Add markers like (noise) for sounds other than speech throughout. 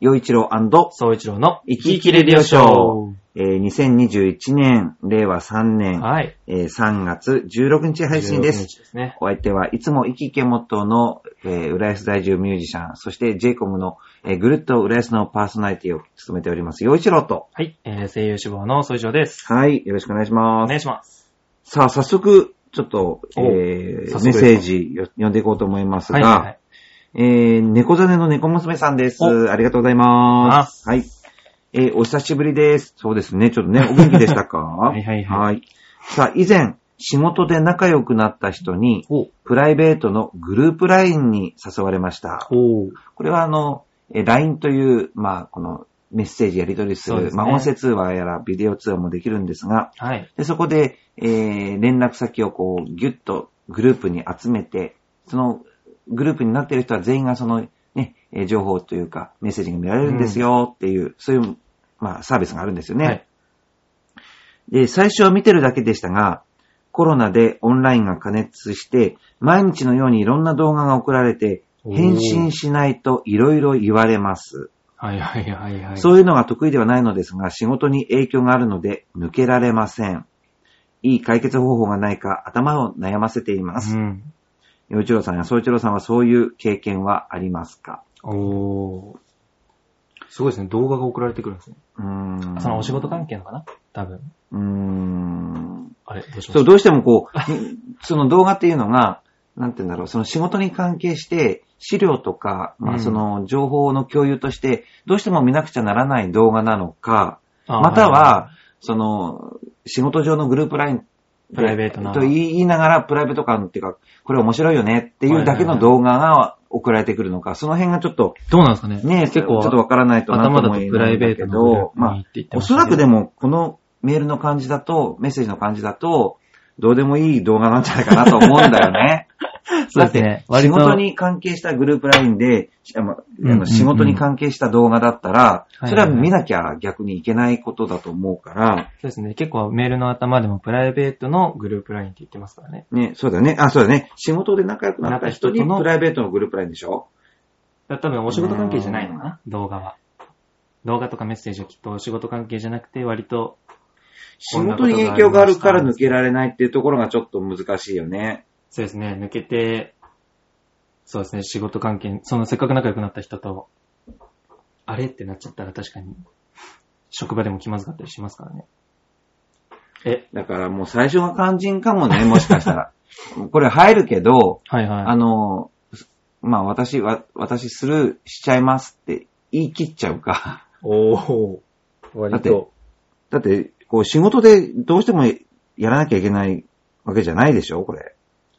洋一郎総一郎の生き生きレディオショー。えー2021年、令和3年、はい。えー3月16日配信で16す。日ですね。お相手はいつも生き生きモットーの、えー浦安在住ミュージシャン、そして j イコムの、えーぐるっと浦安のパーソナリティを務めております、洋一郎と。はい。えー、声優志望の総一郎です。はい、よろしくお願いしおます。願いします。さあ、早速、ちょっと、おえー早速メッセージよ読んでいこうと思いますが、はいはいはい。えー、猫ザネの猫娘さんです。おありがとうございます。はい。えー、お久しぶりです。そうですね。ちょっとね、お元気でしたか？(laughs) はいはいはいはい。さあ、以前、仕事で仲良くなった人に、おプライベートのグループ LINE に誘われました。おこれはあの、えー LINE という、まあ、このメッセージやり取りする、すねまあ、音声通話やらビデオ通話もできるんですが、はい。でそこで、えー連絡先をこう、ギュッとグループに集めて、そのグループになっている人は全員がその、ね、えー情報というか、メッセージが見られるんですよっていう、そういう、まあ、サービスがあるんですよね。はい。で、最初は見てるだけでしたが、コロナでオンラインが加熱して、毎日のようにいろんな動画が送られて、返信しないといろいろ言われます。はいはいはいはい。そういうのが得意ではないのですが、仕事に影響があるので抜けられません。いい解決方法がないか頭を悩ませています。うん。洋一郎さんや総一郎さんはそういう経験はありますか？おー。すごいですね。動画が送られてくるんですね。うーん。そのお仕事関係のかな？多分。うーん。あれどうしましたそう、どうしてもこう、(laughs) その動画っていうのが、なんて言うんだろう、その仕事に関係して、資料とか、まうんあその情報の共有として、どうしても見なくちゃならない動画なのか、あまたは、その、仕事上のグループラインプライベートな。と言いながら、プライベート感っていうか、これ面白いよねっていうだけの動画が送られてくるのか、その辺がちょっと、どうなんですかね。ね、結構、ちょっとわからないとなと頭だとプライベートまあおそらくでも、このメールの感じだと、メッセージの感じだと、どうでもいい動画なんじゃないかなと思うんだよね。(laughs) そうですね。だって仕事に関係したグループラインで、あのうんうんうん仕事に関係した動画だったら、いそれは見なきゃ逆にいけないことだと思うから、そうですね。結構メールの頭でもプライベートのグループラインって言ってますからね。ね、そうだね。あ、そうだね。仕事で仲良くなった人にプライベートのグループラインでしょ？多分お仕事関係じゃないのかな？動画は。動画とかメッセージはきっとお仕事関係じゃなくて割と、仕事に影響があるから抜けられないっていうところがちょっと難しいよね。そうですね。抜けて、そうですね。仕事関係、そのせっかく仲良くなった人と、あれってなっちゃったら確かに、職場でも気まずかったりしますからね。え、だからもう最初が肝心かもね、もしかしたら。(laughs) これ入るけど、はいはい。あの、まあ私は、私スルーしちゃいますって言い切っちゃうか。おー。割だってだって、こう仕事でどうしてもやらなきゃいけないわけじゃないでしょこれ。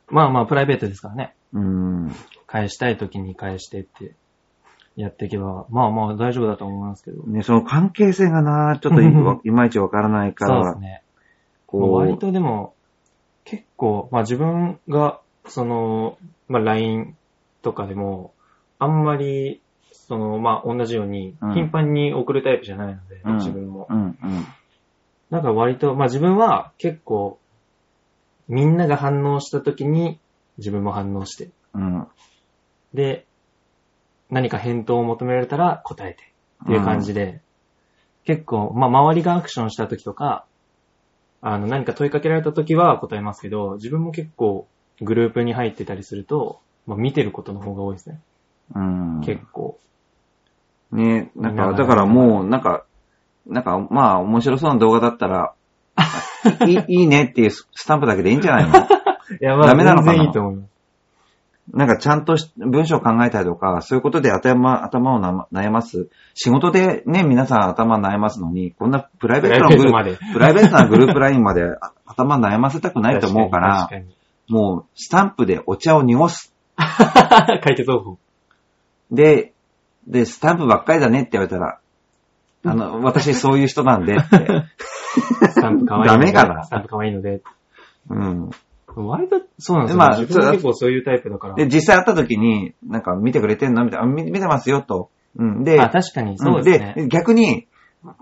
まあまあ、プライベートですからね。うーん。返したい時に返してって、やっていけば、まあまあ大丈夫だと思いますけど。ね、その関係性がな、ちょっといいまいちわからないからそうです、ね。こ割う、とでも、結構、まあ自分が、その、まあ LINE とかでも、あんまり、その、まあ同じようにうん、頻繁に送るタイプじゃないので、うん自分も。うん、うん。なんか割と、まあ自分は結構、みんなが反応した時に、自分も反応して。うん。で、何か返答を求められたら答えてっていう感じで、結構、まあ周りがアクションした時とか、あの何か問いかけられた時は答えますけど、自分も結構グループに入ってたりすると、まあ見てることの方が多いですね。うん。結構。ね、なんか、だからもう、なんか、なんか、まあ、面白そうな動画だったら、(laughs) いいいいねっていうスタンプだけでいいんじゃないの？いや、まあダメなのかな？全然いいと思います。なんかちゃんとし文章を考えたりとか、そういうことで頭、頭をな悩ます？仕事でね、皆さん頭悩ますのに、こんなプライベートのグループプ、プライベートなグループラインまであ頭悩ませたくないと思うから、(laughs) もう、スタンプでお茶を濁す。(laughs) 解決方法。で、で、スタンプばっかりだねって言われたら、あの、私そういう人なんでって。スタンプ可愛い。ダメかな？スタンプ可愛いので。うん。割と、そうなんですよ、まあ結構そういうタイプだから。で、実際会った時に、なんか見てくれてんの？みたいな、あ見見てますよと。うん。で、あ、確かに、そうですね。で、逆に、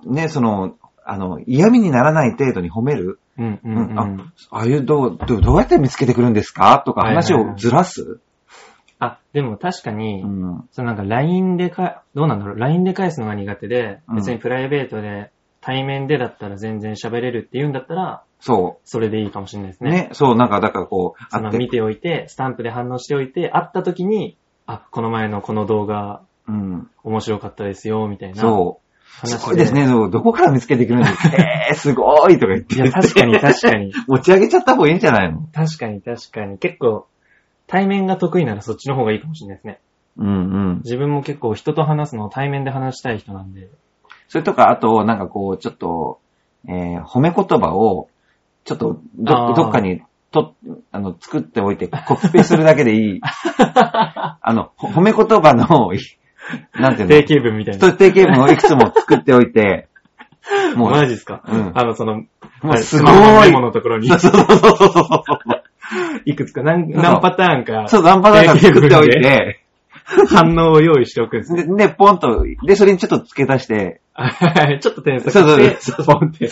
ね、その、あの、嫌味にならない程度に褒める？うんうんうん。あああいうどう、どうどうやって見つけてくるんですか？とか話をずらす？あ、でも確かに、うん。そのなんか LINE でか、どうなんだろう ?LINE で返すのが苦手で、うん別にプライベートで対面でだったら全然喋れるって言うんだったら、そそれでいいかもしれないですう。ね。ね。そう、なんか、だからこう、あの見ておいて、スタンプで反応しておいて、会った時に、あ、この前のこの動画うん。面白かったですよ、みたいなそう。話すごいですね。そうどこから見つけてくるんですかえー、すごいとか言って。いや、確かに確かに。(laughs) 持ち上げちゃった方がいいんじゃないの？確かに確かに。結構、対面が得意ならそっちの方がいいかもしれないですね。うんうん。自分も結構人と話すのを対面で話したい人なんで。それとか、あと、なんかこう、ちょっと、えー、褒め言葉を、ちょっとど、どっかに、と、あの、作っておいて、コピペするだけでいい。(laughs) あの、ほ褒め言葉の、いなんていうの？定型文みたいな。定型文をいくつも作っておいて、もう、マジっすか、うんあの、その、もうすごいモ。のところにそうそうそうそう。(laughs) いくつか何、何パターンかそう、ナンパなんか作っておいて、(laughs) 反応を用意しておくんですね。で、でポンと、で、それにちょっと付け足して、(laughs) ちょっと添削そうそうして、そうポンって。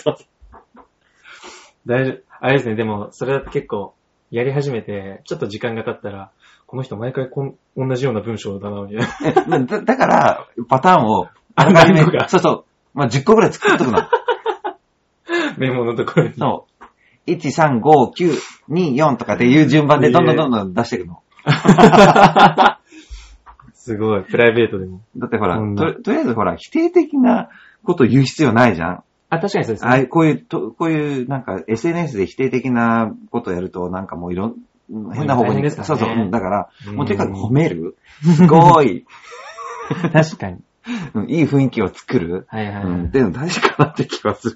大丈夫。あれですね、でも、それだと結構、やり始めて、ちょっと時間が経ったら、この人毎回こん同じような文章だな、みたいな。えだだから、パターンを、あらかじめそうそう、まあ、10個ぐらい作っとくの。メモのところに。そう。1、3、5、9、2、4とかっていう順番でどんどんどんどん出していくの。(laughs) すごい、プライベートでも。だってほら、ととりあえずほら、否定的なことを言う必要ないじゃん。あ、確かにそうですああいこういう、とこういう、なんか SNS で否定的なことをやると、なんかもういろん、変な方向に、ねそうそう、うんだから、うんもうとにかく褒める？(laughs) すごい、確かに。(laughs) うんいい雰囲気を作る？はいはい、はいうん、っていうの大事かなって気はする。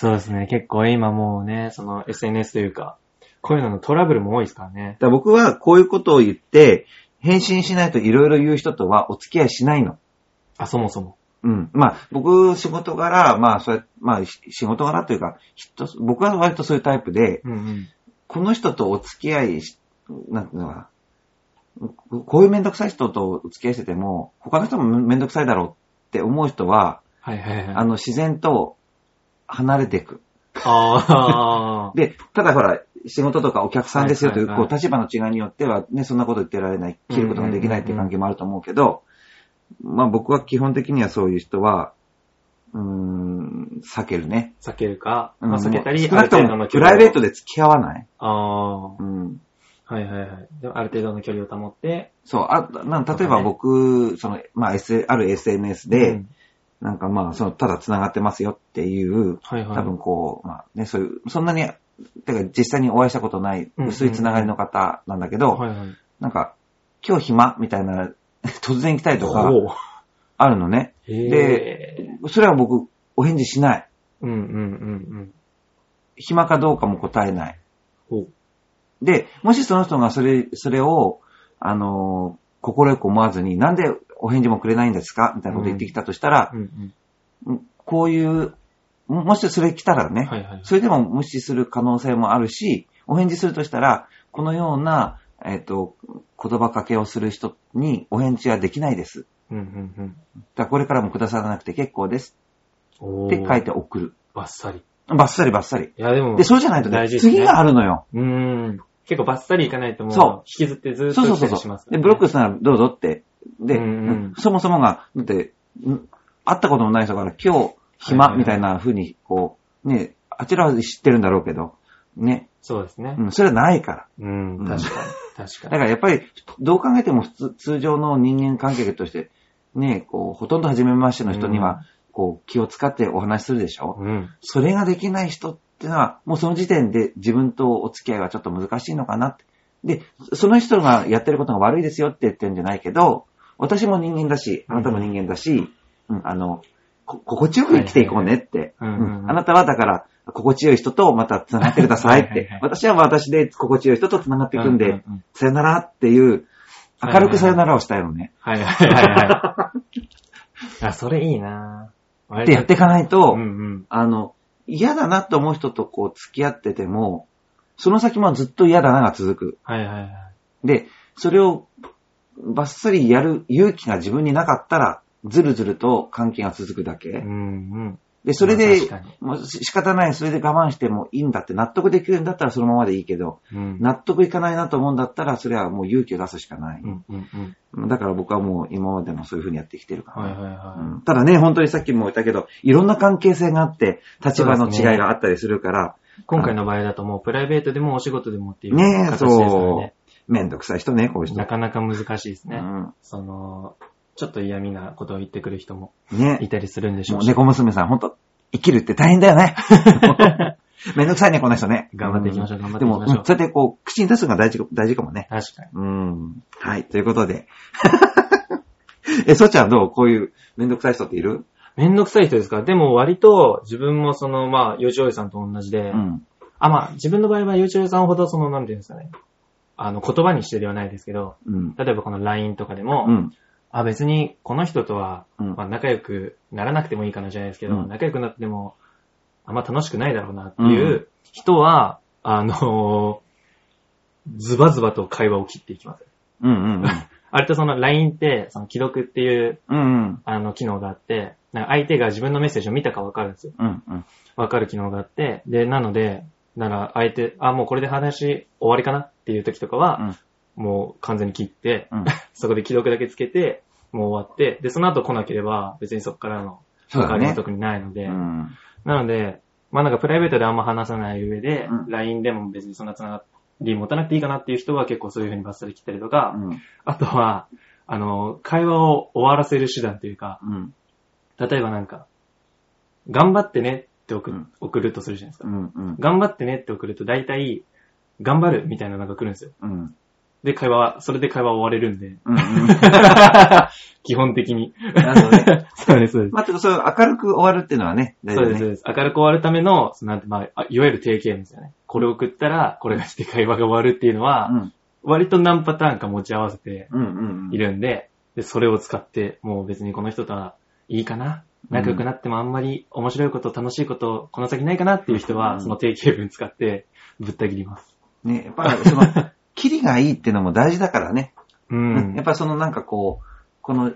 そうですね。結構今もうね、その SNS というか、こういうののトラブルも多いですからね。だから僕はこういうことを言って、返信しないといろいろ言う人とはお付き合いしないの。あ、そもそも。うん。まあ、僕、仕事柄、まあ、そうやまあ、し仕事柄というか、人、僕は割とそういうタイプで、うんうん。この人とお付き合いし、なんていうのかな。こういうめんどくさい人とお付き合いしてても、他の人もめんどくさいだろうって思う人は、はいはいはい。あの、自然と離れていく。あーで、ただほら、仕事とかお客さんですよという、はいはいはいこう、立場の違いによっては、ね、そんなこと言ってられない、切ることができないっていう関係もあると思うけど、まあ僕は基本的にはそういう人は、うーん、避けるね。避けるか、うんまあ避けたり、少なくともプライベートで。で付き合わない。ああ。うん。はいはいはい。でもある程度の距離を保って、そう、あ、なん例えば僕、その、まあ、S、ある SNS で、うんなんかまあ、その、ただ繋がってますよっていう、はいはい。多分こう、まあね、そういう、そんなに、てか実際にお会いしたことない、うん薄い繋がりの方なんだけど。なんか、今日暇みたいな、(laughs) 突然来たりとか、あるのね。へで、それは僕、お返事しない。うんうんうんうん。暇かどうかも答えない。で、もしその人がそれ、それを、あのー、心よく思わずに、なんでお返事もくれないんですか？みたいなこと言ってきたとしたら、うんうん。うんこういう、ももしそれ来たらね、はいはい。それでも無視する可能性もあるし、お返事するとしたら、このような、えっ、と、言葉かけをする人にお返事はできないです。うんうんうん。だからこれからもくださらなくて結構ですおって書いて。て送る。バッサリ。バッサリバッサリ。いやでも、で、そうじゃないとね、ね次があるのよ。うーん。結構バッサリいかないともう、そう引きずってずーっとそうそうそうそう、で、ブロックしたらどうぞって。で、うんうんそもそもが、だって、ん会ったこともない人から今日暇はいみたいな風に、こう、ね、あちらは知ってるんだろうけど、ね、そうですね。うん、それはないから。うん、うん確かに。確だかに。からやっぱり、どう考えても普通通常の人間関係として、ね、こう、ほとんど初めましての人には、こう、気を使ってお話しするでしょ、うん。それができない人ってのは、もうその時点で自分とお付き合いはちょっと難しいのかなって。で、その人がやってることが悪いですよって言ってるんじゃないけど、私も人間だし、あなたも人間だし、うん、あの、こ心地よく生きていこうねって。あなたはだから、心地よい人とまた繋がってくださいって。私は私で心地よい人と繋がっていくんで、さよならっていう、明るくさよならをしたいのね。はいはいはいはい。(laughs) あ、それいいなぁ。ってやっていかないと。あの、嫌だなと思う人とこう付き合ってても、その先もずっと嫌だなが続く。はいはいはい。で、それをバッサリやる勇気が自分になかったら、ずるずると関係が続くだけ。うんうん。で、それまあで確かに、もうし仕方ない、それで我慢してもいいんだって納得できるんだったらそのままでいいけど、うん。納得いかないなと思うんだったら、それはもう勇気を出すしかない。うんうんうん。だから僕はもう今までもそういう風にやってきてるから、はいはいはうんただね、本当にさっきも言ったけど、いろんな関係性があって、立場の違いがあったりするから、い。今回の場合だともうプライベートでもお仕事でもっていうねえ、形ですからそうね。。めんどくさい人ね、こういう人。なかなか難しいですね。うんその、ちょっと嫌味なことを言ってくる人もねいたりするんでしょうう猫娘さん、本当生きるって大変だよね。(laughs) めんどくさいね、この人ね。頑張っていきましょう頑張ってでも、いきましょううんそうやってこう、口に出すのが大事、大事かもね。確かに。うん。はい、ということで。(laughs) え、そっちゃんどう？こういうめんどくさい人っている？めんどくさい人ですか？でも割と自分もその、まあ、幼稚おじさんと同じで、うん。あ、まあ、自分の場合は幼稚おじさんほどその、なんていうんですかね。あの、言葉にしてではないですけど、うん。例えばこの LINE とかでも、うん。あ、別にこの人とは、うんまあ、仲良くならなくてもいいかなじゃないですけど、うん仲良くなっても、あんま楽しくないだろうなっていうう人は、あのズバズバと会話を切っていきます。うんうんうん。あれとその LINE って、その既読っていう、うんうん。あの、機能があって、なんか相手が自分のメッセージを見たかわかるんですよ。うんうん。わかる機能があって、で、なので、なら相手、あ、もうこれで話終わりかなっていう時とかは、もう完全に切って、うん。(laughs) そこで既読だけつけて、もう終わって、で、その後来なければ、別にそこからの関わりも。特にないので、うん。なので、まあなんかプライベートであんま話さない上で、うん LINE でも別にそんなつながり持たなくていいかなっていう人は結構そういう風にバッサリ切ったりとか、うん。あとは、あの、会話を終わらせる手段というか、うん。例えばなんか、頑張ってねって送,、うん送るとするじゃないですか。うん。うん。頑張ってねって送ると大体、頑張るみたいなのが来るんですよ。うん。で、会話、それで会話終われるんで、うん。(laughs) 基本的に。なるほどね。(laughs) そうです、そうです。まあ、てかそういう明るく終わるっていうのはね、大そうです、そう。です。明るく終わるための、そのなんて、まあ、あいわゆる定型文ですよね。これを送ったら、これがして会話が終わるっていうのは、うん。割と何パターンか持ち合わせて。いるんで、で、それを使って、もう別にこの人とはいいかな？仲良くなってもあんまり面白いこと、楽しいこと、この先ないかなっていう人は、うんその定型文使って、ぶった切ります。ね、やっぱりその、(laughs) キリがいいっていうのも大事だからね。うん。やっぱそのなんかこう、この、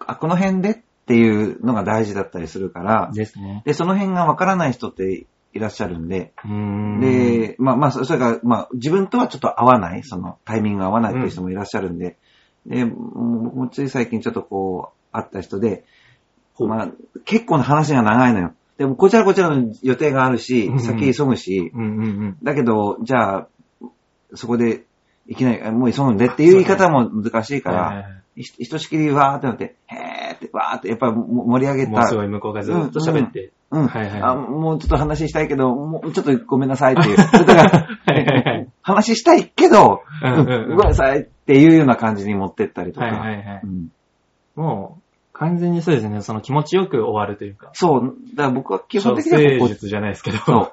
あ、この辺でっていうのが大事だったりするから、ですね。で、その辺がわからない人っていらっしゃるんで、ん。で、まあまあ、そそれから、まあ、自分とはちょっと合わない、そのタイミングが合わないっていう人もいらっしゃるんで、で、もうもうつい最近ちょっとこう、会った人で、まあ、結構な話が長いのよ。でも、こちらこちらの予定があるしうん、先急ぐし、うんうんうん。だけど、じゃあ、そこで、いきなり、あもう急ぐんでっていう言い方も難しいから、ひひとしきりわーってなって、へーって、わーって、やっぱも盛り上げた。もうすごい向こうがずっと喋って。うん。はいはいあ、もうちょっと話したいけど、もうちょっとごめんなさいっていう。だから、はいはいはい話したいけど、うんうんうんごめんなさいっていうような感じに持ってったりとか。はいはいはい。うんもう、完全にそうですね。その気持ちよく終わるというか。そう。だから僕は基本的に処はここ世術じゃないですけど。そ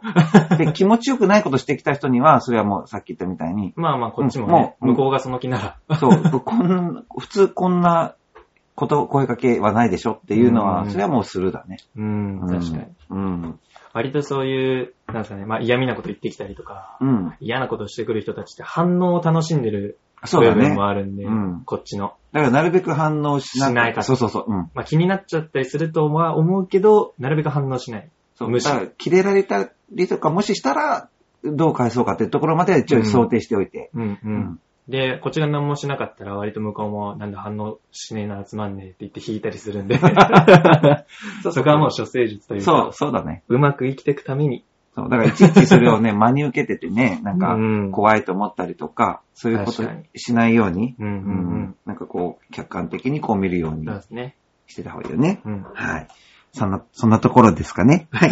う。で、気持ちよくないことしてきた人には、それはもうさっき言ったみたいに、まあまあ、こっちもうんね、もう向こうがその気なら。そう、こん普通こんなこと、声かけはないでしょっていうのは、うんそれはもうするだね。うん、確かに。うん。割とそういう、なんですかね、まあ嫌味なこと言ってきたりとか、うん。嫌なことをしてくる人たちって反応を楽しんでるそうだね部分。もあるんで、うんこっちの。だからなるべく反応しなしないからそうそうそう。うん。まあ気になっちゃったりするとは思うけど、なるべく反応しない。そう。無視だから、切れられたりとか、もししたら、どう返そうかっていうところまでは一応想定しておいて。うんう。うんで、こっちが何もしなかったら割と向こうもなんだ反応しねえな、つまんねえって言って引いたりするんで。(laughs) (laughs) そこはもう処世術というか、そう、そうだね。うまく生きていくために。そう。だから、いちいちそれをね、(laughs) 真に受けててね、なんかうん、怖いと思ったりとか、そういうことしないように、うんうんうんなんかこう、客観的にこう見るように。してた方がいいよね。うん。はい。そんな、そんなところですかね。(laughs) はい。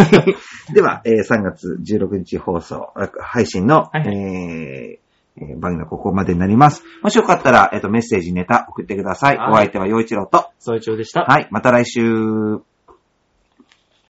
では、えー3月16日放送、あ配信の、はいはいえーえー番組はここまでになります。もしよかったら、えっ、と、メッセージ、ネタ送ってくださいお相手は陽一郎と。総一郎でした。はい。また来週。